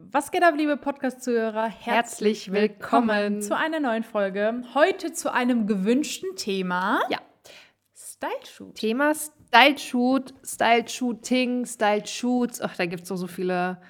Was geht ab, liebe Podcast-Zuhörer? Herzlich willkommen. zu einer neuen Folge. Heute zu einem gewünschten Thema. Ja. Style Shoot. Thema Style Shoot, Style Shooting, Style Shoots. Ach, da gibt es so, so viele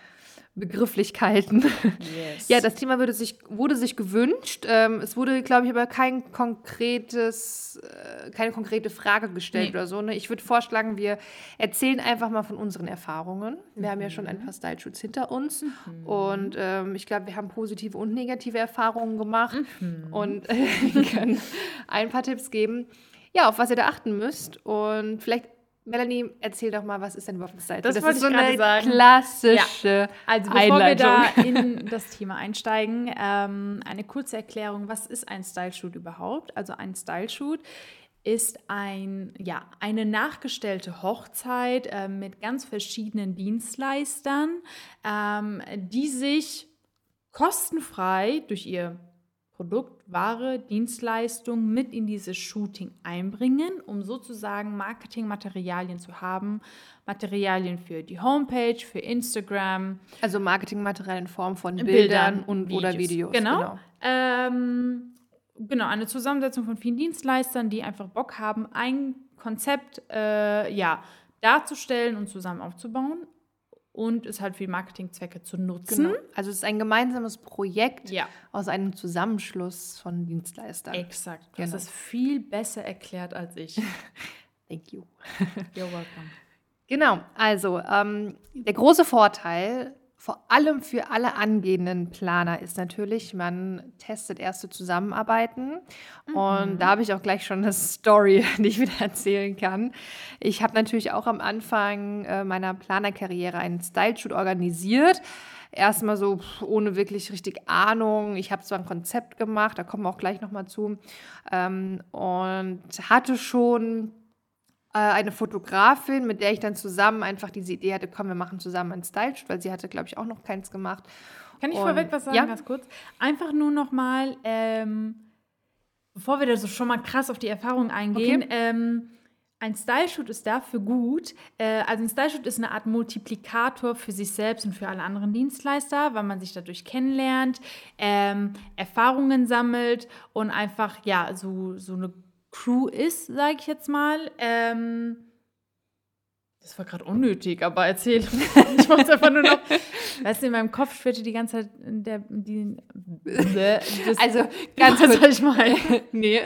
Begrifflichkeiten. Yes. Ja, das Thema wurde sich, wurde sich gewünscht. Ähm, es wurde, glaube ich, aber kein konkretes, äh, keine konkrete Frage gestellt Nee. oder so. Ne? Ich würde vorschlagen, wir erzählen einfach mal von unseren Erfahrungen. Wir haben ja schon Mhm. ein paar Style-Shoots hinter uns. Und ähm, ich glaube, wir haben positive und negative Erfahrungen gemacht Mhm. und äh, können ein paar Tipps geben, ja, auf was ihr da achten müsst. Und vielleicht, Melanie, erzähl doch mal, was ist denn Style-Shoot? Das wollte ist so eine sagen. klassische Also bevor wir da Einleitung. in das Thema einsteigen, ähm, eine kurze Erklärung, was ist ein Style Shoot überhaupt? Also ein Style Shoot ist ein, ja, eine nachgestellte Hochzeit äh, mit ganz verschiedenen Dienstleistern, ähm, die sich kostenfrei durch ihr Produkt, Ware, Dienstleistung mit in dieses Shooting einbringen, um sozusagen Marketingmaterialien zu haben, Materialien für die Homepage, für Instagram, Also Marketingmaterial in Form von Bildern, Bildern, und oder Videos. Genau. Ähm, genau, eine Zusammensetzung von vielen Dienstleistern, die einfach Bock haben, ein Konzept äh, ja, darzustellen und zusammen aufzubauen und es halt für Marketingzwecke zu nutzen. Genau. Also es ist ein gemeinsames Projekt Ja, aus einem Zusammenschluss von Dienstleistern. exakt. Du hast Genau. es viel besser erklärt als ich. Thank you. You're welcome. Genau, also ähm, der große Vorteil, vor allem für alle angehenden Planer, ist natürlich, man testet erste Zusammenarbeiten. Und da habe ich auch gleich schon eine Story, die ich wieder erzählen kann. Ich habe natürlich auch am Anfang äh, meiner Planerkarriere einen Style-Shoot organisiert. Erstmal so ohne wirklich richtig Ahnung. Ich habe zwar ein Konzept gemacht, da kommen wir auch gleich nochmal zu. Ähm, und hatte schon eine Fotografin, mit der ich dann zusammen einfach diese Idee hatte, komm, wir machen zusammen ein Style-Shoot, weil sie hatte, glaube ich, auch noch keins gemacht. Kann ich Und- vorweg was sagen, ja. ganz kurz? Einfach nur noch mal, ähm, bevor wir da so schon mal krass auf die Erfahrung eingehen, Okay. ähm, ein Style-Shoot ist dafür gut. Äh, also ein Style-Shoot ist eine Art Multiplikator für sich selbst und für alle anderen Dienstleister, weil man sich dadurch kennenlernt, ähm, Erfahrungen sammelt und einfach, ja, so, so eine Crew ist, sage ich jetzt mal. Ähm, das war gerade unnötig, aber erzähl. Ich wollte einfach nur noch. Weißt du, in meinem Kopf schwirrte die ganze Zeit der, die. Das, Also ganz ganz was kurz. soll ich meine? Nee.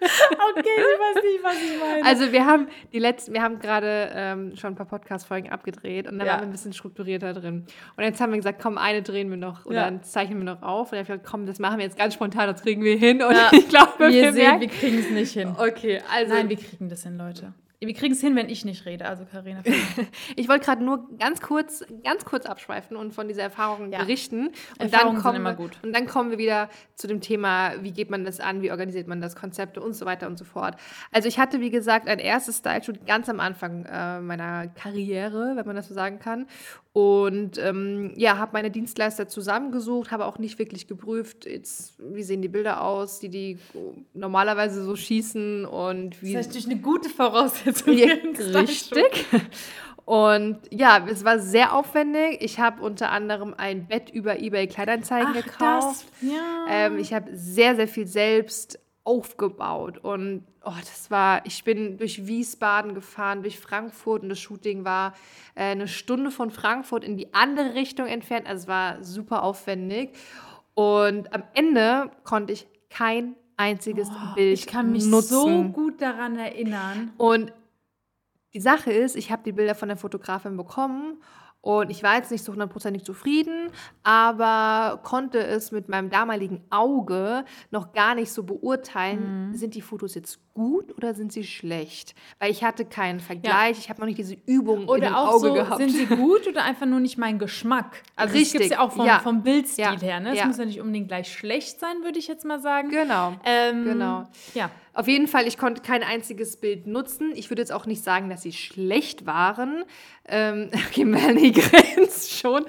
Okay, ich weiß nicht, was ich meine. Also wir haben die letzten, wir haben gerade ähm, schon ein paar Podcast-Folgen abgedreht und da Ja. waren wir ein bisschen strukturierter drin. Und jetzt haben wir gesagt, komm, eine drehen wir noch oder Ja. dann zeichnen wir noch auf. Und dann hab ich gesagt, komm, das machen wir jetzt ganz spontan, das kriegen wir hin. Und Ja. ich glaube, wir wir sehen, merken, wir kriegen es nicht hin. Okay, also Nein, wir kriegen das hin, Leute. Wir kriegen es hin, wenn ich nicht rede. Also, Karina. ich wollte gerade nur ganz kurz, ganz kurz abschweifen und von dieser Erfahrung Ja. berichten. Und Erfahrungen dann sind kommen immer wir, gut. Und dann kommen wir wieder zu dem Thema, wie geht man das an, wie organisiert man das, Konzepte und so weiter und so fort. Also ich hatte, wie gesagt, ein erstes Style-Shoot ganz am Anfang äh, meiner Karriere, wenn man das so sagen kann. Und ähm, ja, habe meine Dienstleister zusammengesucht, habe auch nicht wirklich geprüft, jetzt, wie sehen die Bilder aus, die die normalerweise so schießen und wie Das ist natürlich eine gute Voraussetzung. ja, richtig. Und ja, es war sehr aufwendig. Ich habe unter anderem ein Bett über eBay Kleinanzeigen Ach, gekauft. das. Ja. Ähm, ich habe sehr, sehr viel selbst aufgebaut. Und oh, das war, ich bin durch Wiesbaden gefahren, durch Frankfurt und das Shooting war äh, eine Stunde von Frankfurt in die andere Richtung entfernt. Also es war super aufwendig. Und am Ende konnte ich kein einziges Bild ich kann mich nutzen. so gut daran erinnern. Und die Sache ist, ich habe die Bilder von der Fotografin bekommen und ich war jetzt nicht so hundertprozentig zufrieden, aber konnte es mit meinem damaligen Auge noch gar nicht so beurteilen, sind die Fotos jetzt gut oder sind sie schlecht? Weil ich hatte keinen Vergleich, ich habe noch nicht diese Übung in Oder auch Auge so, gehabt. sind sie gut oder einfach nur nicht mein Geschmack? Also das Richtig, gibt ja auch vom, ja. vom Bildstil Ja, her. Ne? Es ja. muss ja nicht unbedingt gleich schlecht sein, würde ich jetzt mal sagen. genau. Ähm, genau. Ja. Auf jeden Fall, ich konnte kein einziges Bild nutzen. Ich würde jetzt auch nicht sagen, dass sie schlecht waren. Ähm, okay, Melanie grenzt schon.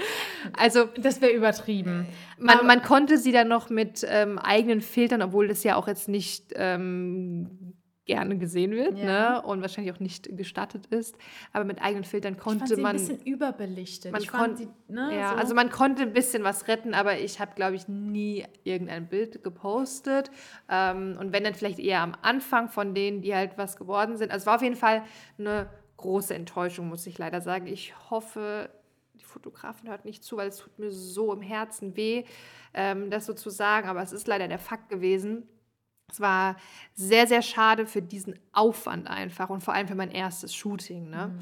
Also Das wäre übertrieben. man, man konnte sie dann noch mit ähm, eigenen Filtern, obwohl das ja auch jetzt nicht ähm, gerne gesehen wird ja. ne? und wahrscheinlich auch nicht gestattet ist. Aber mit eigenen Filtern konnte ich fand sie man. ein bisschen überbelichtet. Man konnte, ne, ja, so. also man konnte ein bisschen was retten, aber ich habe, glaube ich, nie irgendein Bild gepostet. Ähm, und wenn dann vielleicht eher am Anfang von denen, die halt was geworden sind. Also es war auf jeden Fall eine große Enttäuschung, muss ich leider sagen. Ich hoffe, die Fotografin hört nicht zu, weil es tut mir so im Herzen weh, ähm, das so zu sagen. Aber es ist leider der Fakt gewesen es war sehr, sehr schade für diesen Aufwand einfach und vor allem für mein erstes Shooting. Ne? Mhm.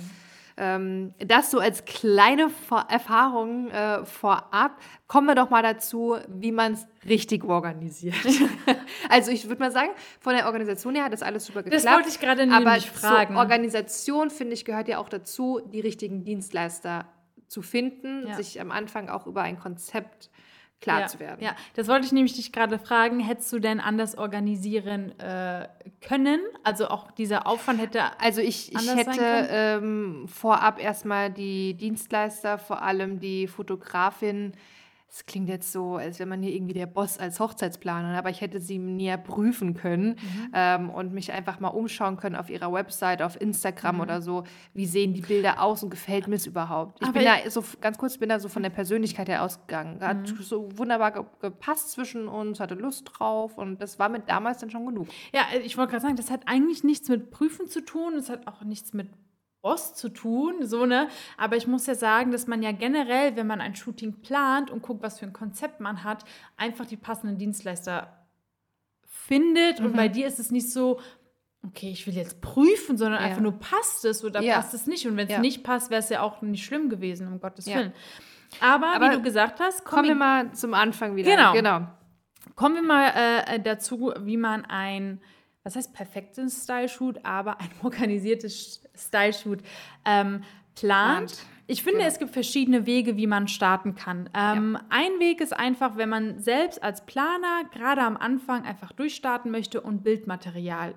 Ähm, das so als kleine Vor Erfahrung äh, vorab. Kommen wir doch mal dazu, wie man es richtig organisiert. also ich würde mal sagen, von der Organisation her hat das alles super geklappt. Das wollte ich gerade nämlich aber fragen. Zur Organisation, finde ich, gehört ja auch dazu, die richtigen Dienstleister zu finden, ja. sich am Anfang auch über ein Konzept klar ja, zu werden. Ja, das wollte ich nämlich dich gerade fragen. Hättest du denn anders organisieren äh, können? Also auch dieser Aufwand hätte. Also ich, ich hätte ähm, vorab erstmal die Dienstleister, vor allem die Fotografin, es klingt jetzt so, als wenn man hier irgendwie der Boss als Hochzeitsplaner, aber ich hätte sie näher prüfen können mhm. ähm, und mich einfach mal umschauen können auf ihrer Website, auf Instagram mhm. oder so. Wie sehen die Bilder aus und gefällt mir es überhaupt? Ich aber bin da so, ganz kurz, bin da so von der Persönlichkeit her ausgegangen. Hat mhm. so wunderbar gepasst zwischen uns, hatte Lust drauf und das war mit damals dann schon genug. Ja, ich wollte gerade sagen, das hat eigentlich nichts mit Prüfen zu tun, es hat auch nichts mit Boss zu tun, so ne. Aber ich muss ja sagen, dass man ja generell, wenn man ein Shooting plant und guckt, was für ein Konzept man hat, einfach die passenden Dienstleister findet. Mhm. Und bei dir ist es nicht so, okay, ich will jetzt prüfen, sondern ja. einfach nur passt es oder ja. passt es nicht. Und wenn es ja. nicht passt, wäre es ja auch nicht schlimm gewesen, um Gottes Willen. Aber, Aber, wie du gesagt hast, komm kommen wir mal zum Anfang wieder. Genau. genau. Kommen wir mal äh, dazu, wie man ein was heißt perfektes Style-Shoot, aber ein organisiertes Style-Shoot ähm, plant. Ich finde, ja. es gibt verschiedene Wege, wie man starten kann. Ähm, ja. Ein Weg ist einfach, wenn man selbst als Planer gerade am Anfang einfach durchstarten möchte und Bildmaterial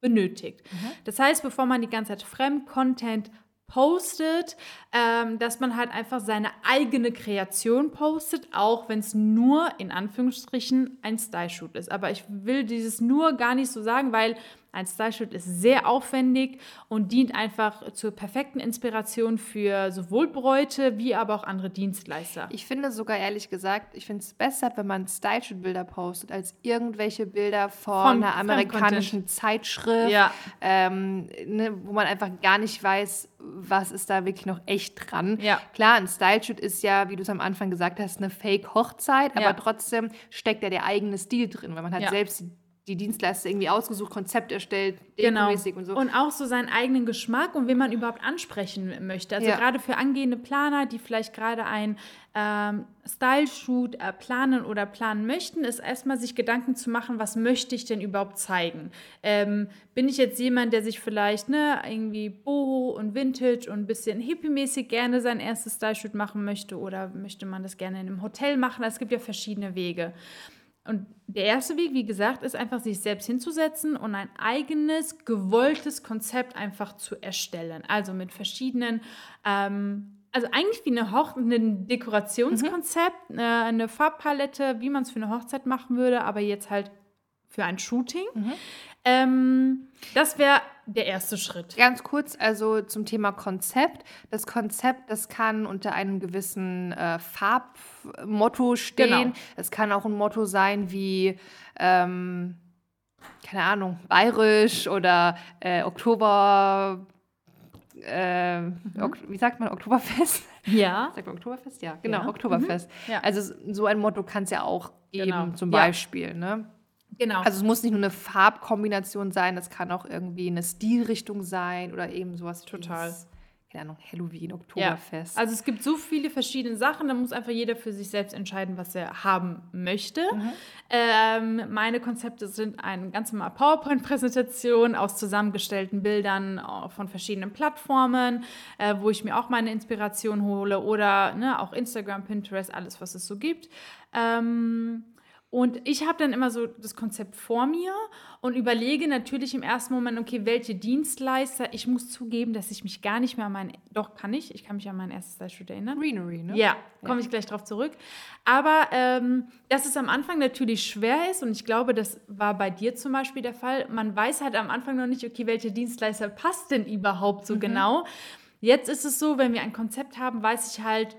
benötigt. Mhm. Das heißt, bevor man die ganze Zeit Fremd-Content postet, ähm, dass man halt einfach seine eigene Kreation postet, auch wenn es nur in Anführungsstrichen ein Style-Shoot ist. Aber ich will dieses nur gar nicht so sagen, weil ein Style-Shoot ist sehr aufwendig und dient einfach zur perfekten Inspiration für sowohl Bräute wie aber auch andere Dienstleister. Ich finde sogar ehrlich gesagt, ich finde es besser, wenn man Style-Shoot-Bilder postet, als irgendwelche Bilder von, von einer amerikanischen Zeitschrift, ja. ähm, ne, wo man einfach gar nicht weiß, was ist da wirklich noch echt dran. Ja. Klar, ein Style-Shoot ist ja, wie du es am Anfang gesagt hast, eine Fake-Hochzeit, aber ja. trotzdem steckt ja der eigene Stil drin, weil man hat selbst die die Dienstleister irgendwie ausgesucht, Konzept erstellt, genau. und so. Und auch so seinen eigenen Geschmack und wen man überhaupt ansprechen möchte. Also ja. gerade für angehende Planer, die vielleicht gerade ein ähm, Style-Shoot äh, planen oder planen möchten, ist erstmal sich Gedanken zu machen, was möchte ich denn überhaupt zeigen? Ähm, bin ich jetzt jemand, der sich vielleicht ne, irgendwie Boho und Vintage und ein bisschen hippie-mäßig gerne sein erstes Style-Shoot machen möchte oder möchte man das gerne in einem Hotel machen? Es gibt ja verschiedene Wege. Und der erste Weg, wie gesagt, ist einfach, sich selbst hinzusetzen und ein eigenes, gewolltes Konzept einfach zu erstellen. Also mit verschiedenen, ähm, also eigentlich wie eine Hoch ein Dekorationskonzept, mhm. äh, eine Farbpalette, wie man es für eine Hochzeit machen würde, aber jetzt halt für ein Shooting. Mhm. Ähm, das wäre der erste Schritt. Ganz kurz, also zum Thema Konzept. Das Konzept, das kann unter einem gewissen äh, Farbmotto stehen. Genau. Es kann auch ein Motto sein wie, ähm, keine Ahnung, bayerisch oder äh, Oktober. Äh, mhm. wie sagt man, Oktoberfest? Ja. Sagt man Oktoberfest? Ja, genau, ja. Oktoberfest. Mhm. Ja. Also so ein Motto kann es ja auch geben, genau. zum Beispiel. Ja. Ne? Genau. Also es muss nicht nur eine Farbkombination sein, es kann auch irgendwie eine Stilrichtung sein oder eben sowas. Total. keine Ahnung, Halloween, Oktoberfest. Ja. Also es gibt so viele verschiedene Sachen, da muss einfach jeder für sich selbst entscheiden, was er haben möchte. Mhm. Ähm, meine Konzepte sind eine ganz normale PowerPoint-Präsentation aus zusammengestellten Bildern äh, von verschiedenen Plattformen, äh, wo ich mir auch meine Inspiration hole oder ne, auch Instagram, Pinterest, alles, was es so gibt. Ähm, Und ich habe dann immer so das Konzept vor mir und überlege natürlich im ersten Moment, okay, welche Dienstleister. Ich muss zugeben, dass ich mich gar nicht mehr an mein, doch kann ich, ich kann mich an mein erstes Style-Shoot erinnern. Greenery, ne? Ja, komme ich gleich drauf zurück. Aber ähm, dass es am Anfang natürlich schwer ist und ich glaube, das war bei dir zum Beispiel der Fall. Man weiß halt am Anfang noch nicht, okay, welche Dienstleister passt denn überhaupt so mhm. genau. Jetzt ist es so, wenn wir ein Konzept haben, weiß ich halt,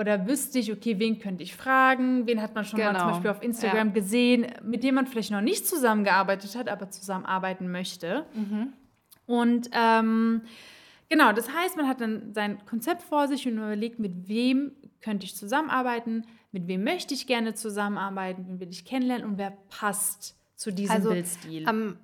oder wüsste ich, okay, wen könnte ich fragen, wen hat man schon genau. mal zum genau. Beispiel auf Instagram ja. gesehen, mit dem man vielleicht noch nicht zusammengearbeitet hat, aber zusammenarbeiten möchte. Mhm. Und ähm, genau, das heißt, man hat dann sein Konzept vor sich und überlegt, mit wem könnte ich zusammenarbeiten, mit wem möchte ich gerne zusammenarbeiten, wen will ich kennenlernen und wer passt zu diesem also, Bildstil. Am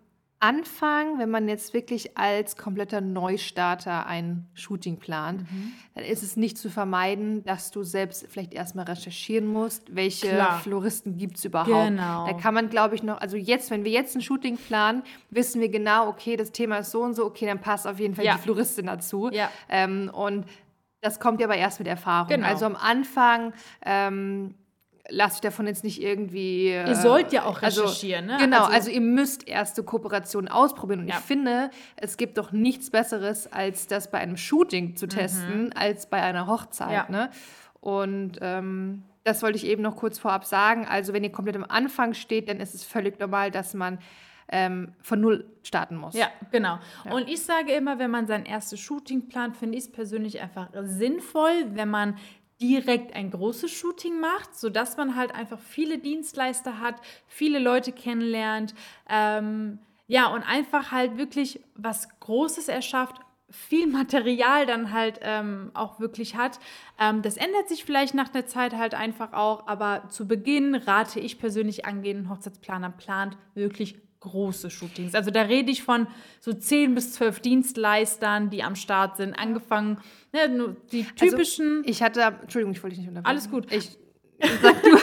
Anfang, wenn man jetzt wirklich als kompletter Neustarter ein Shooting plant, mhm. dann ist es nicht zu vermeiden, dass du selbst vielleicht erstmal recherchieren musst, welche Klar. Floristen gibt es überhaupt. Genau. Da kann man, glaube ich, noch, also jetzt, wenn wir jetzt ein Shooting planen, wissen wir genau, okay, das Thema ist so und so, okay, dann passt auf jeden Fall ja. die Floristin dazu. Ja. Ähm, und das kommt ja aber erst mit Erfahrung. Genau. Also am Anfang ähm, lasst euch davon jetzt nicht irgendwie. Ihr sollt ja auch also recherchieren, also, ne? Genau, also, also, ihr müsst erste Kooperationen ausprobieren. Und ja. ich finde, es gibt doch nichts Besseres, als das bei einem Shooting zu testen, mhm. als bei einer Hochzeit. Ja. Ne? Und ähm, das wollte ich eben noch kurz vorab sagen. Also, wenn ihr komplett am Anfang steht, dann ist es völlig normal, dass man ähm, von null starten muss. Ja, genau. Ja. Und ich sage immer, wenn man sein erstes Shooting plant, finde ich es persönlich einfach sinnvoll, wenn man direkt ein großes Shooting macht, sodass man halt einfach viele Dienstleister hat, viele Leute kennenlernt, ähm, ja, und einfach halt wirklich was Großes erschafft, viel Material dann halt ähm, auch wirklich hat. Ähm, das ändert sich vielleicht nach der Zeit halt einfach auch, aber zu Beginn rate ich persönlich angehenden Hochzeitsplaner, plant wirklich große Shootings. Also da rede ich von so 10 bis 12 Dienstleistern, die am Start sind, angefangen, ne, die also, typischen. Also ich hatte, Entschuldigung, ich wollte dich nicht unterbrechen. Alles gut. Ich, sag du.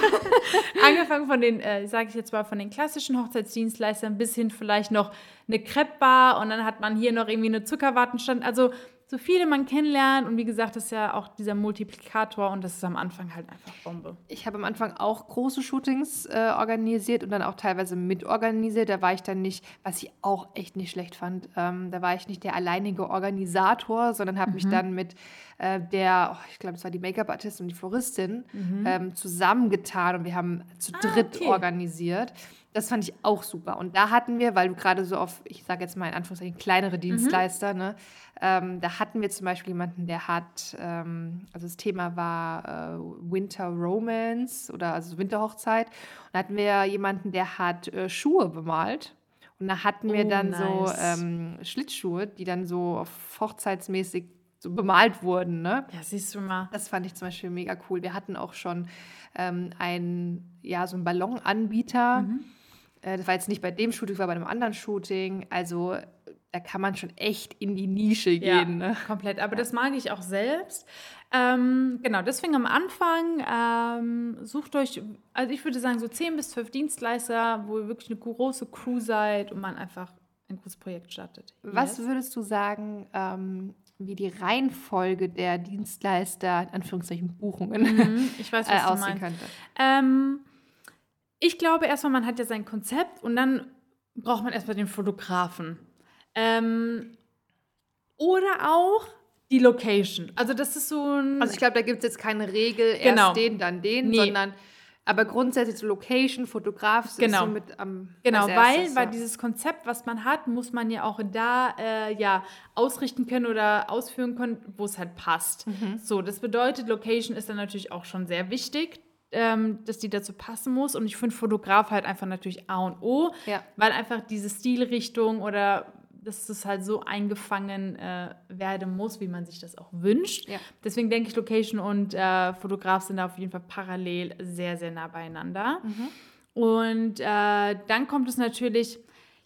angefangen von den, äh, sage ich jetzt mal, von den klassischen Hochzeitsdienstleistern bis hin vielleicht noch eine Crepe-Bar und dann hat man hier noch irgendwie eine Zuckerwartenstand. Also so viele man kennenlernt. Und wie gesagt, das ist ja auch dieser Multiplikator und das ist am Anfang halt einfach Bombe. Ich habe am Anfang auch große Shootings äh, organisiert und dann auch teilweise mitorganisiert. Da war ich dann nicht, was ich auch echt nicht schlecht fand, ähm, da war ich nicht der alleinige Organisator, sondern habe mhm. mich dann mit äh, der, oh, ich glaube, es war die Make-up-Artistin und die Floristin, mhm. ähm, zusammengetan und wir haben zu ah, dritt okay. organisiert. Das fand ich auch super. Und da hatten wir, weil du gerade so auf, ich sage jetzt mal in Anführungszeichen, kleinere mhm. Dienstleister, mhm. ne, ähm, da hatten wir zum Beispiel jemanden, der hat, ähm, also das Thema war äh, Winter Romance oder also Winterhochzeit. Und da hatten wir jemanden, der hat äh, Schuhe bemalt. Und da hatten wir oh, dann nice. so ähm, Schlittschuhe, die dann so hochzeitsmäßig so bemalt wurden. Ne? Ja, siehst du mal. Das fand ich zum Beispiel mega cool. Wir hatten auch schon ähm, einen, ja, so einen Ballonanbieter. Mhm äh, das war jetzt nicht bei dem Shooting, das war bei einem anderen Shooting. Also da kann man schon echt in die Nische gehen. Ja, ne? komplett. Aber ja. das mag ich auch selbst. Ähm, genau, deswegen am Anfang ähm, sucht euch, also ich würde sagen, so 10 bis 12 Dienstleister, wo ihr wirklich eine große Crew seid und man einfach ein großes Projekt startet. Was yes. würdest du sagen, ähm, wie die Reihenfolge der Dienstleister, in Anführungszeichen Buchungen, mhm, ich weiß, was äh, aussehen könnte? Ich glaube erstmal, man hat ja sein Konzept und dann braucht man erstmal den Fotografen. Ähm, oder auch die Location. Also das ist so ein. Also ich glaube, da gibt es jetzt keine Regel, genau. erst den, dann den, nee. sondern aber grundsätzlich so Location, Fotograf genau. ist so mit am Genau, weil, weil dieses Konzept, was man hat, muss man ja auch da äh, ja, ausrichten können oder ausführen können, wo es halt passt. Mhm. So, das bedeutet, Location ist dann natürlich auch schon sehr wichtig ähm, dass die dazu passen muss. Und ich finde Fotograf halt einfach natürlich A und O, ja. weil einfach diese Stilrichtung oder dass es halt so eingefangen äh, werden muss, wie man sich das auch wünscht. Ja. Deswegen denke ich, Location und äh, Fotograf sind da auf jeden Fall parallel sehr, sehr nah beieinander. Mhm. Und äh, dann kommt es natürlich,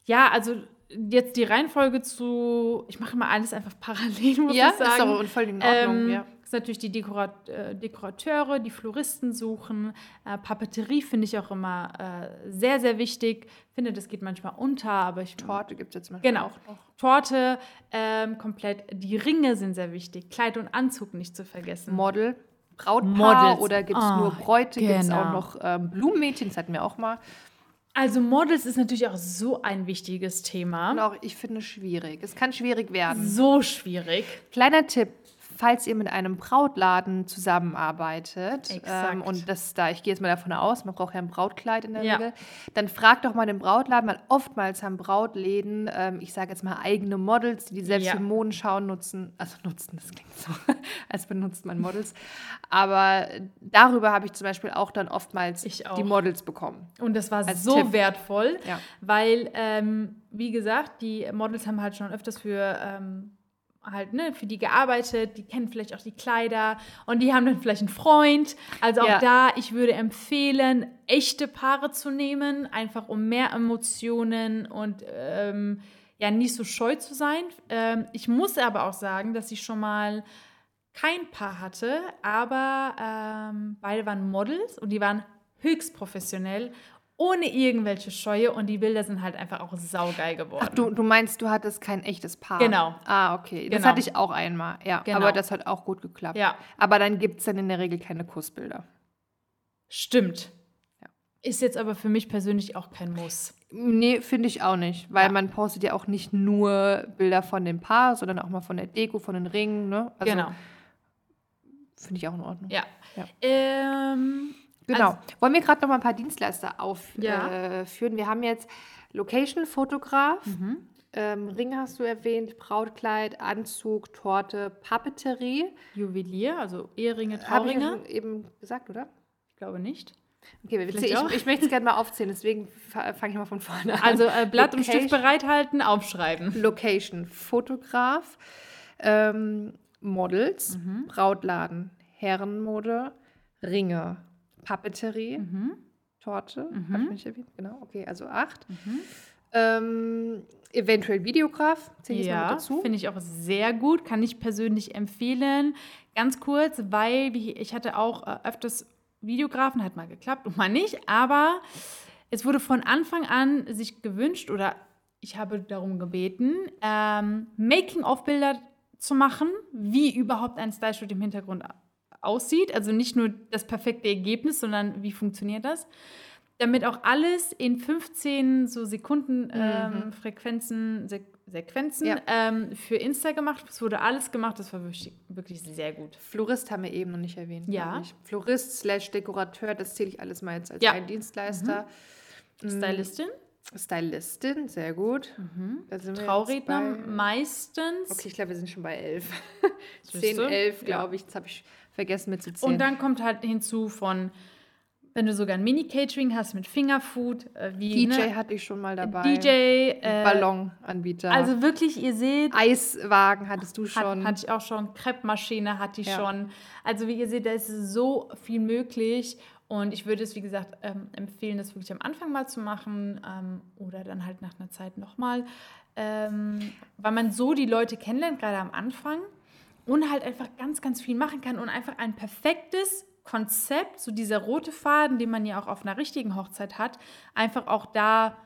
ja, also jetzt die Reihenfolge zu, ich mache mal alles einfach parallel, muss ja, ich sagen. Ja, ist auch voll in Ordnung, ähm, ja ist natürlich die Dekorat äh, Dekorateure, die Floristen suchen. Äh, Papeterie finde ich auch immer äh, sehr, sehr wichtig. Finde, das geht manchmal unter, aber ich. Torte gibt es jetzt mal. Genau. Auch noch. Torte, ähm, komplett. Die Ringe sind sehr wichtig. Kleid und Anzug nicht zu vergessen. Model. Brautpaar Models. oder gibt es Ah, nur Bräute? Gibt es auch genau. noch ähm, Blumenmädchen? Das hatten wir auch mal. Also Models ist natürlich auch so ein wichtiges Thema. Und auch, ich finde es schwierig. Es kann schwierig werden. So schwierig. Kleiner Tipp, falls ihr mit einem Brautladen zusammenarbeitet ähm, und das da, ich gehe jetzt mal davon aus, man braucht ja ein Brautkleid in der Ja. Regel, dann fragt doch mal den Brautladen, weil oftmals haben Brautläden, ähm, ich sage jetzt mal eigene Models, die die selbst Ja. für Modenschauen nutzen, also nutzen, das klingt so, als benutzt man Models, aber darüber habe ich zum Beispiel auch dann oftmals auch. die Models bekommen. Und das war so Tipp. wertvoll, Ja. weil, ähm, wie gesagt, die Models haben halt schon öfters für ähm, halt, ne, für die gearbeitet, die kennen vielleicht auch die Kleider und die haben dann vielleicht einen Freund. Also auch Ja. da, ich würde empfehlen, echte Paare zu nehmen, einfach um mehr Emotionen und ähm, ja, nicht so scheu zu sein. Ähm, ich muss aber auch sagen, dass ich schon mal kein Paar hatte, aber ähm, beide waren Models und die waren höchst professionell, ohne irgendwelche Scheue und die Bilder sind halt einfach auch saugeil geworden. Ach, du, du meinst, du hattest kein echtes Paar? Genau. Ah, okay. Das Genau. hatte ich auch einmal, ja. Genau. Aber das hat auch gut geklappt. Ja. Aber dann gibt es dann in der Regel keine Kussbilder. Stimmt. Ja. Ist jetzt aber für mich persönlich auch kein Muss. Nee, finde ich auch nicht. Weil Ja. man postet ja auch nicht nur Bilder von dem Paar, sondern auch mal von der Deko, von den Ringen. Ne? Also, genau. Finde ich auch in Ordnung. Ja. Ja. Ähm, Genau. Also- Wollen wir gerade noch mal ein paar Dienstleister aufführen? Ja. Äh, wir haben jetzt Location-Fotograf, Mhm. ähm, Ring hast du erwähnt, Brautkleid, Anzug, Torte, Papeterie. Juwelier, also Eheringe, Habe ich ja Trauringe. schon eben gesagt, oder? Ich glaube nicht. Okay, wir- ich, ich möchte es gerne mal aufzählen, deswegen fange ich mal von vorne an. Also äh, Blatt und Location- Stift bereithalten, aufschreiben. Location, Fotograf, ähm, Models, Mhm. Brautladen, Herrenmode, Ringe, Papeterie, Mhm. Torte, Mhm. habe ich nicht erwähnt? Genau, okay, also acht. Ähm, eventuell Videograf, zähle ich jetzt mal mit Ja, dazu. finde ich auch sehr gut, kann ich persönlich empfehlen. Ganz kurz, weil ich hatte auch äh, öfters Videografen, hat mal geklappt und mal nicht, aber es wurde von Anfang an sich gewünscht oder ich habe darum gebeten, ähm, Making-of-Bilder zu machen, wie überhaupt ein Style-Shoot im Hintergrund aussieht. Also nicht nur das perfekte Ergebnis, sondern wie funktioniert das. Damit auch alles in 15 so Sekunden ähm, Frequenzen, Se Sequenzen Ja. ähm, für Insta gemacht. Es wurde alles gemacht, das war wirklich, wirklich sehr gut. Florist haben wir eben noch nicht erwähnt. Ja. Florist slash Dekorateur, das zähle ich alles mal jetzt als Ja. Mhm. ein Dienstleister. Stylistin, Stylistin, sehr gut. Jetzt Trauredner meistens. Okay, ich glaube, wir sind schon bei elf. Siehst 10, du? 11, Ja. glaube ich. Das habe ich vergessen mitzuzählen. Und dann kommt halt hinzu von, wenn du sogar ein Mini-Catering hast mit Fingerfood, äh, wie DJ ne? hatte ich schon mal dabei. DJ, äh, Ballonanbieter. Also wirklich, ihr seht, Eiswagen hattest du Hat, schon. hatte ich auch schon. Crepe-Maschine hatte ich Ja. schon. Also wie ihr seht, da ist so viel möglich. Und ich würde es, wie gesagt, ähm, empfehlen, das wirklich am Anfang mal zu machen ähm, oder dann halt nach einer Zeit nochmal. Ähm, weil man so die Leute kennenlernt, gerade am Anfang. Und halt einfach ganz, ganz viel machen kann und einfach ein perfektes Konzept, so dieser rote Faden, den man ja auch auf einer richtigen Hochzeit hat, einfach auch da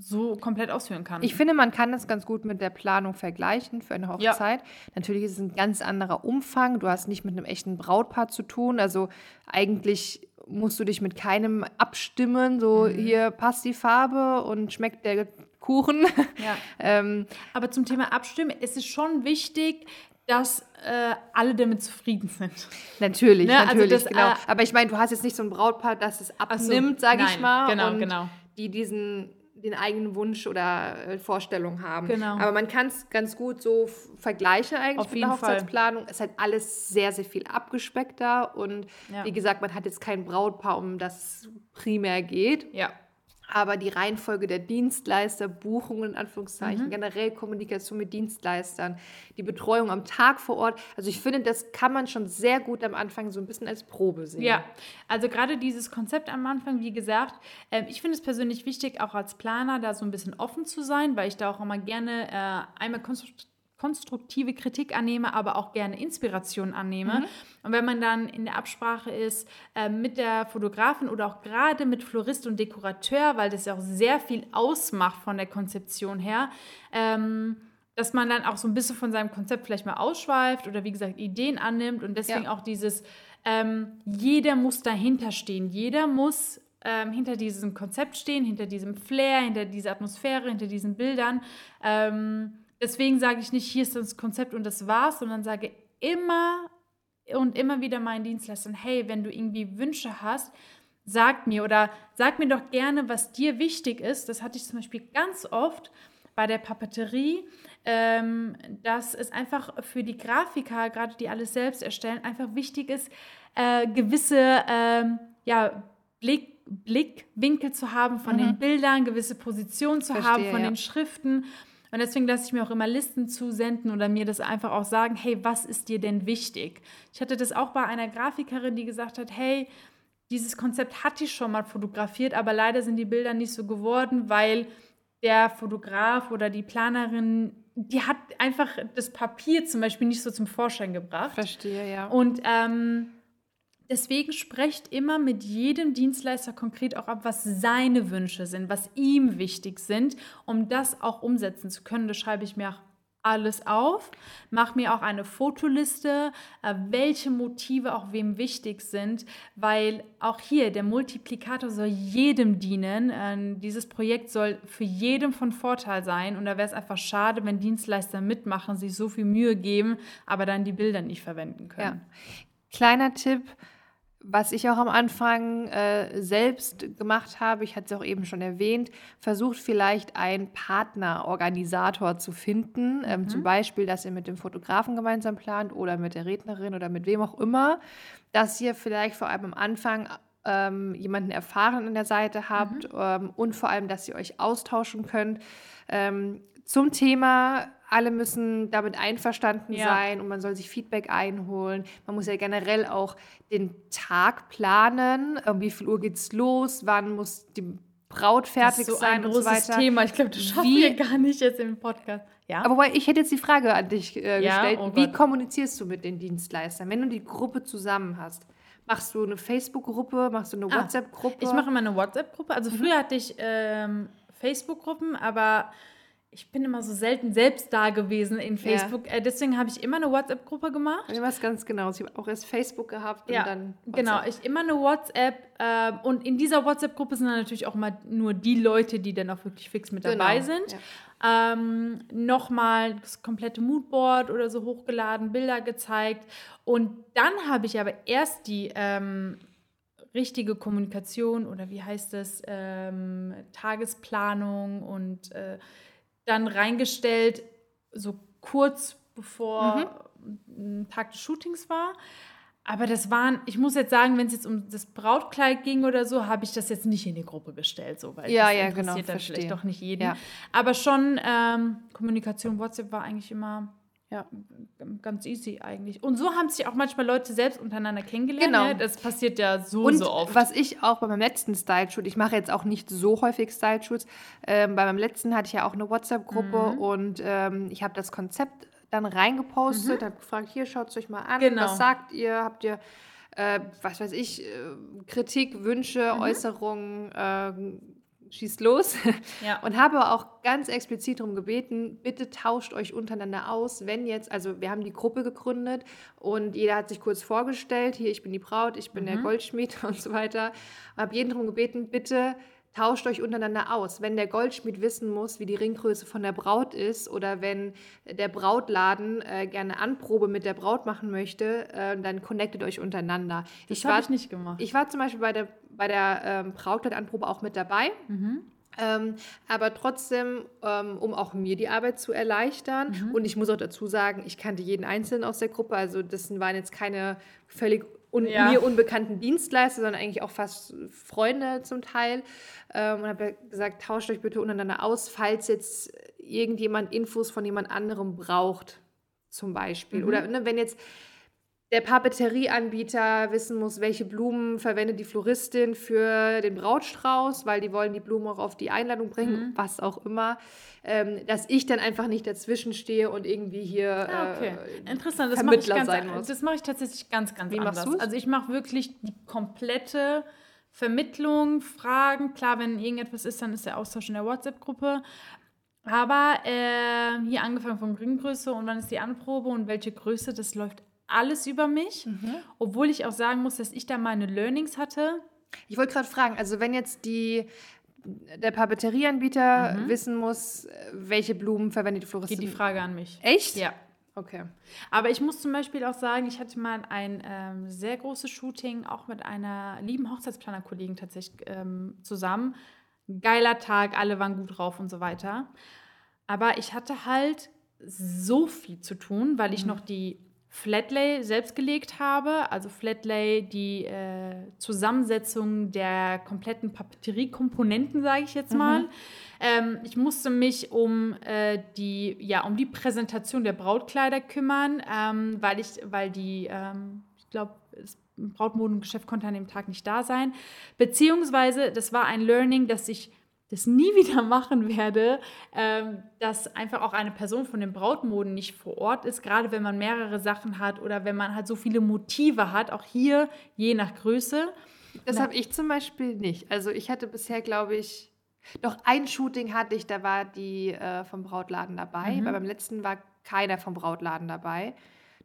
so komplett ausführen kann. ich finde, man kann das ganz gut mit der Planung vergleichen für eine Ja. Hochzeit. Natürlich ist es ein ganz anderer Umfang. Du hast nicht mit einem echten Brautpaar zu tun. Also eigentlich musst du dich mit keinem abstimmen. So, Mhm. hier passt die Farbe und schmeckt der Kuchen. ja. ähm, Aber zum Thema Abstimmen, es ist schon wichtig, dass äh, alle damit zufrieden sind. Natürlich, Ne, also natürlich, das, genau. äh, Aber ich meine, du hast jetzt nicht so ein Brautpaar, das es so, abnimmt, sage ich mal. genau, und genau. Die diesen den eigenen Wunsch oder äh, Vorstellung haben. Genau. Aber man kann es ganz gut so vergleichen eigentlich Auf mit der. Hochzeitsplanung. Es ist halt alles sehr, sehr viel abgespeckter und Ja. wie gesagt, man hat jetzt kein Brautpaar, um das primär geht. Ja. Aber die Reihenfolge der Dienstleister, Buchungen in Anführungszeichen, Mhm. generell Kommunikation mit Dienstleistern, die Betreuung am Tag vor Ort. Also ich finde, das kann man schon sehr gut am Anfang so ein bisschen als Probe sehen. Ja, also gerade dieses Konzept am Anfang, wie gesagt, ähm, ich finde es persönlich wichtig, auch als Planer da so ein bisschen offen zu sein, weil ich da auch immer gerne äh, einmal konstru- konstruktive Kritik annehme, aber auch gerne Inspiration annehme. Und wenn man dann in der Absprache ist äh, mit der Fotografin oder auch gerade mit Florist und Dekorateur, weil das ja auch sehr viel ausmacht von der Konzeption her, ähm, dass man dann auch so ein bisschen von seinem Konzept vielleicht mal ausschweift oder wie gesagt Ideen annimmt und deswegen Ja. auch dieses ähm, jeder muss dahinter stehen. Jeder muss ähm, hinter diesem Konzept stehen, hinter diesem Flair, hinter dieser Atmosphäre, hinter diesen Bildern. Ähm, deswegen sage ich nicht, hier ist das Konzept und das war's, sondern sage immer und immer wieder meinen Dienstleistern, hey, wenn du irgendwie Wünsche hast, sag mir oder sag mir doch gerne, was dir wichtig ist. Das hatte ich zum Beispiel ganz oft bei der Papeterie, ähm, dass es einfach für die Grafiker, gerade die alles selbst erstellen, einfach wichtig ist, äh, gewisse ähm, ja, Blick, Blickwinkel zu haben von mhm. den Bildern, gewisse Positionen zu Verstehe, haben von ja. den Schriften. Und deswegen lasse ich mir auch immer Listen zusenden oder mir das einfach auch sagen, hey, was ist dir denn wichtig? Ich hatte das auch bei einer Grafikerin, die gesagt hat, hey, dieses Konzept hatte ich schon mal fotografiert, aber leider sind die Bilder nicht so geworden, weil der Fotograf oder die Planerin, die hat einfach das Papier zum Beispiel nicht so zum Vorschein gebracht. Verstehe, ja. Und ähm, Deswegen sprecht immer mit jedem Dienstleister konkret auch ab, was seine Wünsche sind, was ihm wichtig sind, um das auch umsetzen zu können. Das schreibe ich mir auch alles auf, mache mir auch eine Fotoliste, äh, welche Motive auch wem wichtig sind, weil auch hier der Multiplikator soll jedem dienen. Ähm, dieses Projekt soll für jedem von Vorteil sein und da wäre es einfach schade, wenn Dienstleister mitmachen, sich so viel Mühe geben, aber dann die Bilder nicht verwenden können. Ja. Kleiner Tipp, was ich auch am Anfang äh, selbst gemacht habe, ich hatte es auch eben schon erwähnt, versucht vielleicht einen Partnerorganisator zu finden. Ähm, mhm. Zum Beispiel, dass ihr mit dem Fotografen gemeinsam plant oder mit der Rednerin oder mit wem auch immer. Dass ihr vielleicht vor allem am Anfang ähm, jemanden erfahren an der Seite habt mhm. ähm, und vor allem, dass ihr euch austauschen könnt. Ähm, zum Thema alle müssen damit einverstanden ja. sein und man soll sich Feedback einholen. Man muss ja generell auch den Tag planen. Wie viel Uhr geht's los? Wann muss die Braut fertig das ist so sein ein und großes so weiter. Thema. Ich glaube, das schaffen Wie, wir gar nicht jetzt im Podcast. Ja. Aber ich hätte jetzt die Frage an dich äh, ja? gestellt. Oh Wie kommunizierst du mit den Dienstleistern, wenn du die Gruppe zusammen hast? Machst du eine Facebook-Gruppe? Machst du eine ah, WhatsApp-Gruppe? Ich mache immer eine WhatsApp-Gruppe. Also mhm. früher hatte ich ähm, Facebook-Gruppen, aber ich bin immer so selten selbst da gewesen in Facebook. Ja. Äh, deswegen habe ich immer eine WhatsApp-Gruppe gemacht. Ich weiß ganz genau. Ich habe auch erst Facebook gehabt ja, und dann. WhatsApp. Genau, ich immer eine WhatsApp. Äh, und in dieser WhatsApp-Gruppe sind dann natürlich auch mal nur die Leute, die dann auch wirklich fix mit dabei genau. sind. Ja. Ähm, Nochmal das komplette Moodboard oder so hochgeladen, Bilder gezeigt. Und dann habe ich aber erst die ähm, richtige Kommunikation oder wie heißt das, ähm, Tagesplanung und äh, dann reingestellt, so kurz bevor mhm. ein Tag des Shootings war. Aber das waren, ich muss jetzt sagen, wenn es jetzt um das Brautkleid ging oder so, habe ich das jetzt nicht in die Gruppe gestellt, so, weil ja, das ja, interessiert genau, dann verstehe. vielleicht doch nicht jeden. Ja. Aber schon ähm, Kommunikation, WhatsApp war eigentlich immer ja, ganz easy eigentlich. Und so haben sich auch manchmal Leute selbst untereinander kennengelernt. Genau. Das passiert ja so, und so oft. was ich auch bei meinem letzten Style-Shoot, ich mache jetzt auch nicht so häufig Style-Shoots, ähm, bei meinem letzten hatte ich ja auch eine WhatsApp-Gruppe mhm. und ähm, ich habe das Konzept dann reingepostet, mhm. habe gefragt, hier, schaut es euch mal an, genau. was sagt ihr, habt ihr, äh, was weiß ich, äh, Kritik, Wünsche, mhm. Äußerungen, äh, schießt los. Ja. Und habe auch ganz explizit darum gebeten, bitte tauscht euch untereinander aus, wenn jetzt, also wir haben die Gruppe gegründet und jeder hat sich kurz vorgestellt, hier, ich bin die Braut, ich bin mhm. der Goldschmied und so weiter. Und habe jeden darum gebeten, bitte tauscht euch untereinander aus. Wenn der Goldschmied wissen muss, wie die Ringgröße von der Braut ist oder wenn der Brautladen äh, gerne Anprobe mit der Braut machen möchte, äh, dann connectet euch untereinander. Das habe ich nicht gemacht. Ich war zum Beispiel bei der, bei der ähm, Brautkleidanprobe auch mit dabei. Mhm. Ähm, aber trotzdem, ähm, um auch mir die Arbeit zu erleichtern. Mhm. Und ich muss auch dazu sagen, ich kannte jeden Einzelnen aus der Gruppe. Also das waren jetzt keine völlig un ja. mir unbekannten Dienstleister, sondern eigentlich auch fast Freunde zum Teil. Ähm, und habe gesagt, tauscht euch bitte untereinander aus, falls jetzt irgendjemand Infos von jemand anderem braucht, zum Beispiel. Mhm. Oder ne, wenn jetzt der Papeterieanbieter wissen muss, welche Blumen verwendet die Floristin für den Brautstrauß, weil die wollen die Blumen auch auf die Einladung bringen, mhm. was auch immer, ähm, dass ich dann einfach nicht dazwischen stehe und irgendwie hier ah, okay. äh, Interessant, das Vermittler ich ganz, sein muss. Das mache ich tatsächlich ganz, ganz Wie anders. Also ich mache wirklich die komplette Vermittlung, Fragen. Klar, wenn irgendetwas ist, dann ist der Austausch in der WhatsApp-Gruppe. Aber äh, hier angefangen von Ringgröße und wann ist die Anprobe und welche Größe, das läuft alles über mich, Mhm. obwohl ich auch sagen muss, dass ich da meine Learnings hatte. Ich wollte gerade fragen, also wenn jetzt die, der Papeterieanbieter Mhm. wissen muss, welche Blumen verwendet die Geht Floristin. die Frage an mich. Echt? Ja. Okay. Aber ich muss zum Beispiel auch sagen, ich hatte mal ein ähm, sehr großes Shooting, auch mit einer lieben Hochzeitsplanerkollegin tatsächlich ähm, zusammen. Geiler Tag, alle waren gut drauf und so weiter. Aber ich hatte halt so viel zu tun, weil ich noch die Flatlay selbst gelegt habe. Also Flatlay, die äh, Zusammensetzung der kompletten Papeteriekomponenten, sage ich jetzt mal. Ähm, ich musste mich um, äh, die, ja, um die Präsentation der Brautkleider kümmern, ähm, weil, ich, weil die, ähm, ich glaube, das Brautmodengeschäft konnte an dem Tag nicht da sein. Beziehungsweise, das war ein Learning, dass ich das nie wieder machen werde, ähm, dass einfach auch eine Person von den Brautmoden nicht vor Ort ist, gerade wenn man mehrere Sachen hat oder wenn man halt so viele Motive hat, auch hier je nach Größe. Das habe ich zum Beispiel nicht. Also ich hatte bisher, glaube ich, doch ein Shooting hatte ich, da war die äh, vom Brautladen dabei. Mhm. Weil beim letzten war keiner vom Brautladen dabei.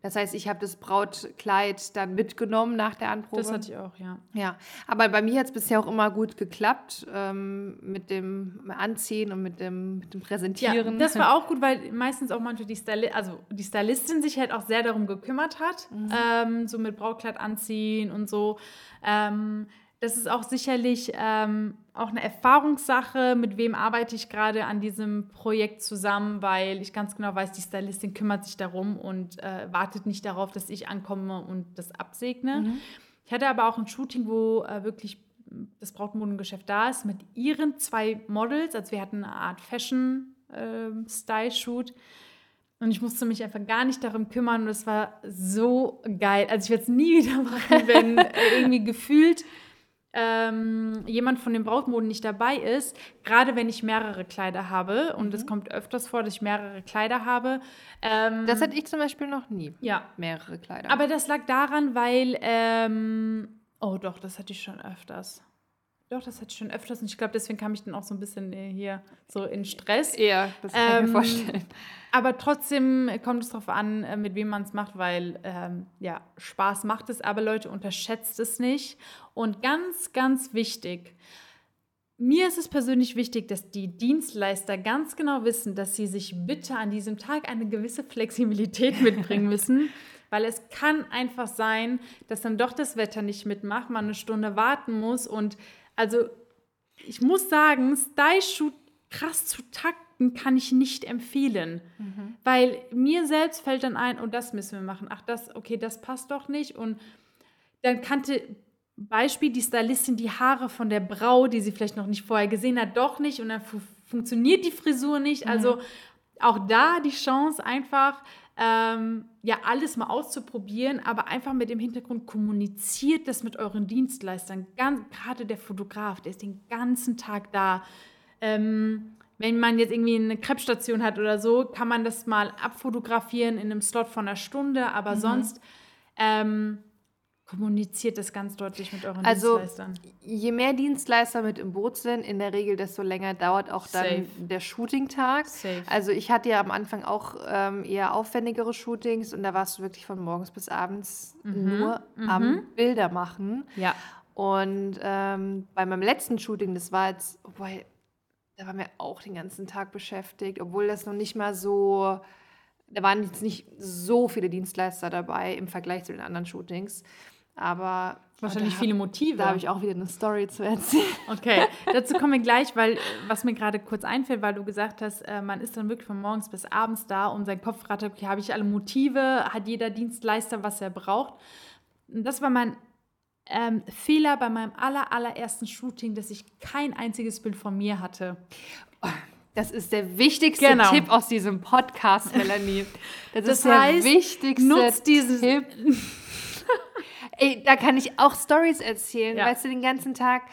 Das heißt, ich habe das Brautkleid dann mitgenommen nach der Anprobe. Das hatte ich auch, ja. Ja, aber bei mir hat es bisher auch immer gut geklappt ähm, mit dem Anziehen und mit dem, mit dem Ja, Präsentieren. das war auch gut, weil meistens auch manchmal die, Styli also die Stylistin sich halt auch sehr darum gekümmert hat, ähm, so mit Brautkleid anziehen und so. Ähm, das ist auch sicherlich ähm, auch eine Erfahrungssache, mit wem arbeite ich gerade an diesem Projekt zusammen, weil ich ganz genau weiß, die Stylistin kümmert sich darum und äh, wartet nicht darauf, dass ich ankomme und das absegne. Ich hatte aber auch ein Shooting, wo äh, wirklich das Brautmodengeschäft da ist, mit ihren zwei Models. Also wir hatten eine Art Fashion-Style-Shoot. und ich musste mich einfach gar nicht darum kümmern. Und es war so geil. Also ich werde es nie wieder machen, wenn äh, irgendwie gefühlt ähm, jemand von den Brautmoden nicht dabei ist. Gerade wenn ich mehrere Kleider habe. Und es kommt öfters vor, dass ich mehrere Kleider habe. Ähm, das hatte ich zum Beispiel noch nie. ja, Mehrere Kleider. aber das lag daran, weil, ähm, oh doch, das hatte ich schon öfters. Doch, das hatte ich schon öfters und ich glaube, deswegen kam ich dann auch so ein bisschen äh, hier so in Stress. eher, das kann ich Ähm, mir vorstellen. Aber trotzdem kommt es darauf an, äh, mit wem man es macht, weil ähm, ja, Spaß macht es, aber Leute, unterschätzt es nicht. Und ganz, ganz wichtig, mir ist es persönlich wichtig, dass die Dienstleister ganz genau wissen, dass sie sich bitte an diesem Tag eine gewisse Flexibilität mitbringen müssen, weil es kann einfach sein, dass dann doch das Wetter nicht mitmacht, man eine Stunde warten muss und also ich muss sagen, Style-Shoot krass zu takten kann ich nicht empfehlen, weil mir selbst fällt dann ein, oh, das müssen wir machen, ach das, okay, das passt doch nicht. Und dann kannte Beispiel die Stylistin die Haare von der Brau, die sie vielleicht noch nicht vorher gesehen hat, doch nicht. Und dann fu funktioniert die Frisur nicht. Also auch da die Chance einfach ähm, ja alles mal auszuprobieren, aber einfach mit dem Hintergrund kommuniziert das mit euren Dienstleistern. Ganz, gerade der Fotograf, der ist den ganzen Tag da. Ähm, wenn man jetzt irgendwie eine Krebsstation hat oder so, kann man das mal abfotografieren in einem Slot von einer Stunde, aber sonst ähm, kommuniziert das ganz deutlich mit euren Also, Dienstleistern. Je mehr Dienstleister mit im Boot sind, in der Regel, desto länger dauert auch dann Safe. der Shooting-Tag. Also ich hatte ja am Anfang auch ähm, eher aufwendigere Shootings und da warst du wirklich von morgens bis abends Mhm. nur am Bilder machen. Ja. Und ähm, bei meinem letzten Shooting, das war jetzt, wobei, da waren wir auch den ganzen Tag beschäftigt, obwohl das noch nicht mal so, da waren jetzt nicht so viele Dienstleister dabei im Vergleich zu den anderen Shootings. Aber Wahrscheinlich viele Motive. Da habe ich auch wieder eine Story zu erzählen. Okay, dazu kommen wir gleich, weil was mir gerade kurz einfällt, weil du gesagt hast, äh, man ist dann wirklich von morgens bis abends da und sein Kopf rattert, okay, habe ich alle Motive, hat jeder Dienstleister, was er braucht. Das war mein ähm, Fehler bei meinem aller, allerersten Shooting, dass ich kein einziges Bild von mir hatte. Das ist der wichtigste Genau. Tipp aus diesem Podcast, Melanie. Das, Das ist der heißt, wichtigste nutzt dieses- Tipp. Ey, da kann ich auch Stories erzählen. Ja. Weißt du, den ganzen Tag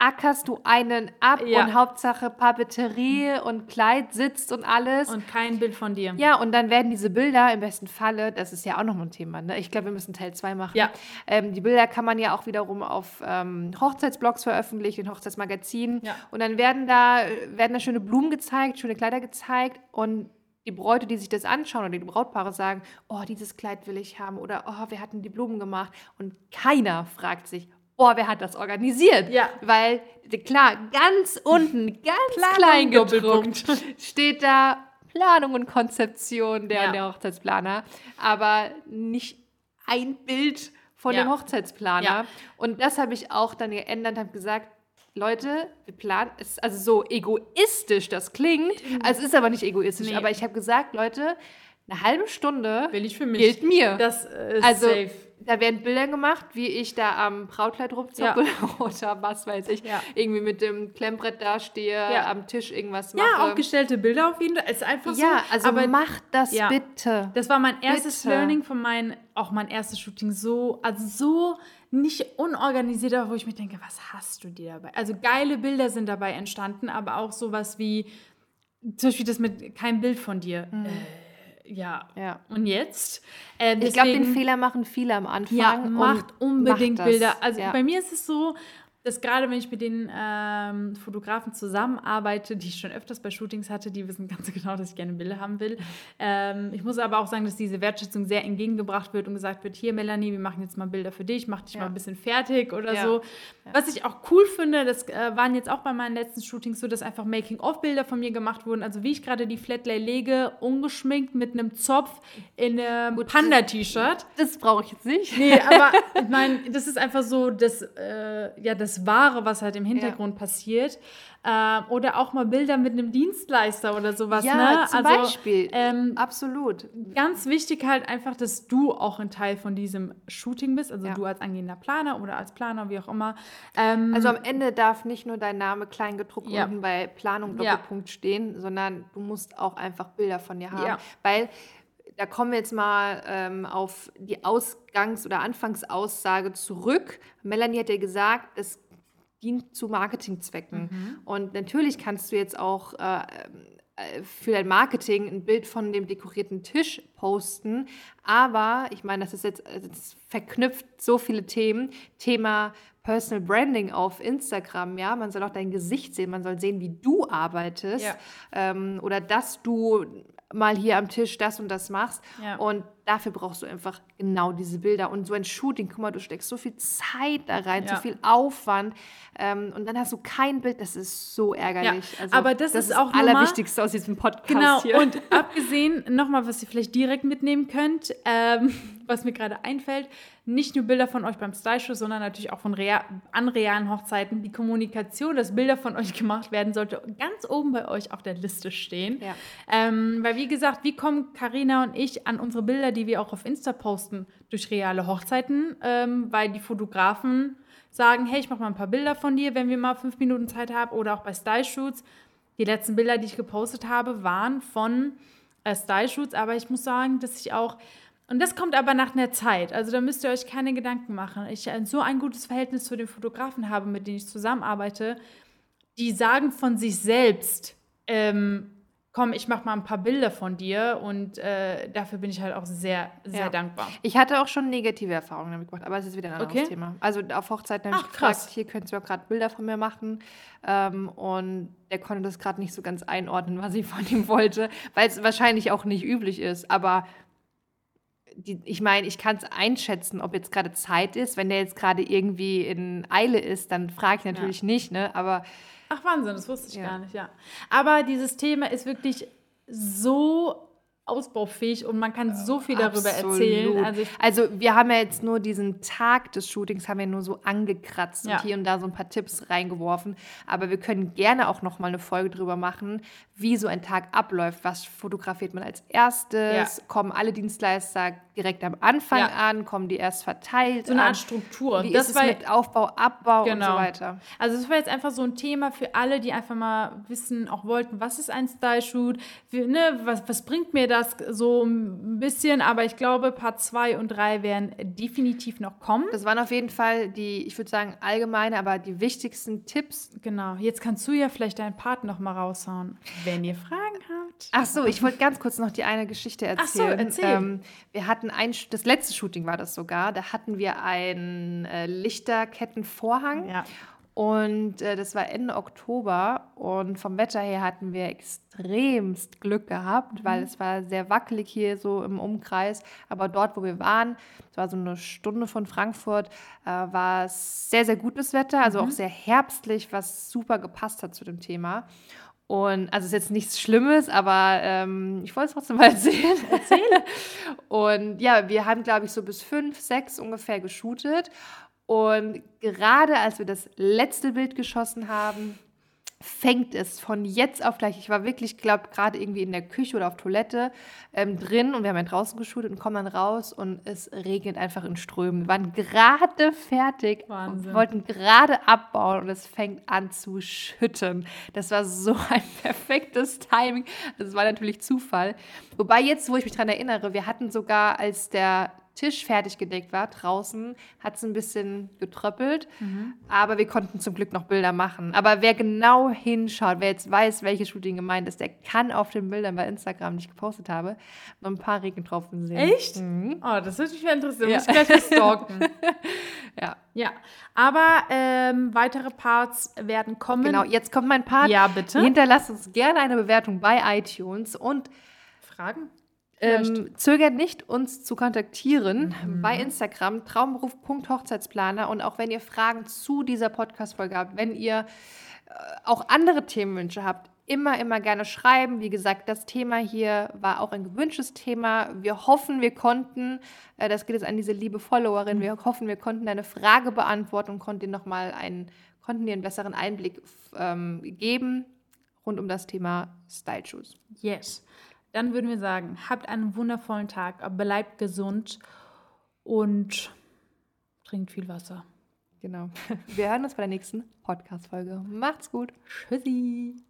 ackerst du einen ab Ja. und Hauptsache Papeterie und Kleid sitzt und alles. Und kein Bild von dir. ja, und dann werden diese Bilder im besten Falle, das ist ja auch noch ein Thema, ne? ich glaube, wir müssen Teil 2 machen. Ja. Ähm, die Bilder kann man ja auch wiederum auf ähm, Hochzeitsblogs veröffentlichen, in Hochzeitsmagazinen. Ja. Und dann werden da, werden da schöne Blumen gezeigt, schöne Kleider gezeigt und die Bräute, die sich das anschauen oder die Brautpaare sagen, oh, dieses Kleid will ich haben oder oh, wer hat denn die Blumen gemacht? Und keiner fragt sich, boah, wer hat das organisiert? Ja. Weil, klar, ganz unten, ganz klein gedruckt, steht da Planung und Konzeption der, Ja. der Hochzeitsplaner, aber nicht ein Bild von Ja. dem Hochzeitsplaner. Ja. Und das habe ich auch dann geändert, habe gesagt, Leute, wir planen, es ist also so egoistisch das klingt, also es ist aber nicht egoistisch, Nee. aber ich habe gesagt, Leute, eine halbe Stunde Will ich für mich. gilt mir. Das äh, ist also safe. da werden Bilder gemacht, wie ich da am Brautkleid rumzuppel oder was weiß ich, Ja. irgendwie mit dem Klemmbrett da stehe, Ja. am Tisch irgendwas mache. Ja, auch gestellte Bilder auf jeden Fall. Ist einfach so. Ja, also aber macht das Ja. bitte. Das war mein erstes Bitte. Learning von meinem, auch mein erstes Shooting, so, also so nicht unorganisiert, aber wo ich mir denke, was hast du dir dabei? Also geile Bilder sind dabei entstanden, aber auch sowas wie, zum Beispiel das mit kein Bild von dir. Äh, ja. Ja. Und jetzt? Äh, Ich glaube, den deswegen- Fehler machen viele am Anfang. ja, macht unbedingt macht. Bilder. Also ja. bei mir ist es so, dass gerade wenn ich mit den ähm, Fotografen zusammenarbeite, die ich schon öfters bei Shootings hatte, die wissen ganz genau, dass ich gerne Bilder haben will. Ähm, ich muss aber auch sagen, dass diese Wertschätzung sehr entgegengebracht wird und gesagt wird, hier Melanie, wir machen jetzt mal Bilder für dich, mach dich Ja. mal ein bisschen fertig oder Ja. so. Was ich auch cool finde, das äh, waren jetzt auch bei meinen letzten Shootings so, dass einfach Making-of-Bilder von mir gemacht wurden. Also wie ich gerade die Flatlay lege, ungeschminkt mit einem Zopf in einem Panda-T-Shirt. Das brauche ich jetzt nicht. Nee, aber ich meine, das ist einfach so das, äh, ja, das Wahre, was halt im Hintergrund passiert. Ähm, oder auch mal Bilder mit einem Dienstleister oder sowas. Ja, ne? zum also, Beispiel. Ähm, Absolut. ganz wichtig halt einfach, dass du auch ein Teil von diesem Shooting bist. Also Ja. du als angehender Planer oder als Planer, wie auch immer. Ähm, Also am Ende darf nicht nur dein Name klein gedruckt Ja. unten bei Planung Ja. Doppelpunkt stehen, sondern du musst auch einfach Bilder von dir haben. Ja. Weil da kommen wir jetzt mal ähm, auf die Ausgangs- oder Anfangsaussage zurück. Melanie hat ja gesagt, es dient zu Marketingzwecken. Mhm. Und natürlich kannst du jetzt auch äh, äh, für dein Marketing ein Bild von dem dekorierten Tisch posten. Aber ich meine, das ist jetzt das verknüpft so viele Themen. Thema Personal Branding auf Instagram, ja. Man soll auch dein Gesicht sehen, man soll sehen, wie du arbeitest. Ja. Ähm, oder dass du mal hier am Tisch das und das machst. Ja. Und dafür brauchst du einfach genau diese Bilder. Und so ein Shooting, guck mal, du steckst so viel Zeit da rein, Ja. so viel Aufwand. Ähm, und dann hast du kein Bild, das ist so ärgerlich. Ja, aber das ist auch das Allerwichtigste aus diesem Podcast Genau, hier. und abgesehen, nochmal, was ihr vielleicht direkt mitnehmen könnt, ähm, was mir gerade einfällt, nicht nur Bilder von euch beim Style-Show, sondern natürlich auch von rea an realen Hochzeiten. Die Kommunikation, dass Bilder von euch gemacht werden, sollte ganz oben bei euch auf der Liste stehen. Ja. Ähm, weil, wie gesagt, wie kommen Karina und ich an unsere Bilder, die wir auch auf Insta posten, durch reale Hochzeiten? Ähm, weil die Fotografen sagen, hey, ich mache mal ein paar Bilder von dir, wenn wir mal fünf Minuten Zeit haben. Oder auch bei Style-Shoots. Die letzten Bilder, die ich gepostet habe, waren von äh, Style-Shoots, aber ich muss sagen, dass ich auch, und das kommt aber nach einer Zeit, also da müsst ihr euch keine Gedanken machen. Ich äh, so ein gutes Verhältnis zu den Fotografen habe, mit denen ich zusammenarbeite, die sagen von sich selbst, ähm, komm, ich mache mal ein paar Bilder von dir und äh, dafür bin ich halt auch sehr, sehr Ja. dankbar. Ich hatte auch schon negative Erfahrungen damit gemacht, aber es ist wieder ein anderes Okay. Thema. Also auf Hochzeiten habe ich gefragt, krass. hier könntest du auch gerade Bilder von mir machen. Ähm, und der konnte das gerade nicht so ganz einordnen, was ich von ihm wollte, weil es wahrscheinlich auch nicht üblich ist. Aber die, ich meine, ich kann es einschätzen, ob jetzt gerade Zeit ist. Wenn der jetzt gerade irgendwie in Eile ist, dann frage ich natürlich nicht, ne? Aber Ach Wahnsinn, das wusste ich Ja. gar nicht, ja. Aber dieses Thema ist wirklich so ausbaufähig und man kann so viel darüber Absolut. erzählen. Also Also wir haben ja jetzt nur diesen Tag des Shootings, haben wir nur so angekratzt Ja. und hier und da so ein paar Tipps reingeworfen. Aber wir können gerne auch noch mal eine Folge drüber machen, wie so ein Tag abläuft. Was fotografiert man als erstes? Ja. Kommen alle Dienstleister direkt am Anfang Ja. an? Kommen die erst verteilt so eine an? Art Struktur. Wie das ist es war, mit Aufbau, Abbau und Genau. so weiter? Also es war jetzt einfach so ein Thema für alle, die einfach mal wissen, auch wollten, was ist ein Style-Shoot, Wie- ne, was, was bringt mir das so ein bisschen, aber ich glaube, Part 2 und 3 werden definitiv noch kommen. Das waren auf jeden Fall die, ich würde sagen, allgemeine, aber die wichtigsten Tipps. Genau, jetzt kannst du ja vielleicht deinen Part noch mal raushauen, wenn ihr Fragen habt. Ach so, ich wollte ganz kurz noch die eine Geschichte Ach so, erzählen. erzähl. Ähm, wir hatten ein, das letzte Shooting war das sogar, da hatten wir einen äh, Lichterkettenvorhang Ja. Und äh, das war Ende Oktober und vom Wetter her hatten wir extremst Glück gehabt, weil es war sehr wackelig hier so im Umkreis. Aber dort, wo wir waren, es war so eine Stunde von Frankfurt, äh, war es sehr, sehr gutes Wetter, also auch sehr herbstlich, was super gepasst hat zu dem Thema. Und also es ist jetzt nichts Schlimmes, aber ähm, ich wollte es trotzdem mal erzählen. Erzähl. und ja, wir haben, glaube ich, so bis fünf, sechs ungefähr geshootet. Und gerade als wir das letzte Bild geschossen haben, fängt es von jetzt auf gleich. Ich war wirklich, glaube gerade irgendwie in der Küche oder auf Toilette ähm, drin und wir haben ja draußen geshootet und kommen dann raus und es regnet einfach in Strömen. Wir waren gerade fertig Wahnsinn. und wollten gerade abbauen und es fängt an zu schütten. Das war so ein perfektes Timing. Das war natürlich Zufall. Wobei jetzt, wo ich mich daran erinnere, wir hatten sogar, als der Tisch fertig gedeckt war, draußen, hat es ein bisschen getröppelt. Mhm. Aber wir konnten zum Glück noch Bilder machen. Aber wer genau hinschaut, wer jetzt weiß, welches Shooting gemeint ist, der kann auf den Bildern bei Instagram, die ich gepostet habe, noch ein paar Regentropfen sehen. Echt? Mhm. Oh, das würde mich interessieren. Ja. Muss ich gleich stalken. ja. Ja. Aber ähm, weitere Parts werden kommen. Genau, jetzt kommt mein Part. Ja, bitte. Hinterlasst uns gerne eine Bewertung bei iTunes und Fragen? Ähm, zögert nicht, uns zu kontaktieren mhm. bei Instagram traumberuf.hochzeitsplaner und auch wenn ihr Fragen zu dieser Podcast-Folge habt, wenn ihr äh, auch andere Themenwünsche habt, immer, immer gerne schreiben. Wie gesagt, das Thema hier war auch ein gewünschtes Thema. Wir hoffen, wir konnten, äh, das geht jetzt an diese liebe Followerin, wir hoffen, wir konnten deine Frage beantworten und konnten dir nochmal einen, konnten dir einen besseren Einblick ähm, geben rund um das Thema Style Shoes. Yes. Dann würden wir sagen, habt einen wundervollen Tag, bleibt gesund und trinkt viel Wasser. Genau. Wir hören uns bei der nächsten Podcast-Folge. Macht's gut. Tschüssi.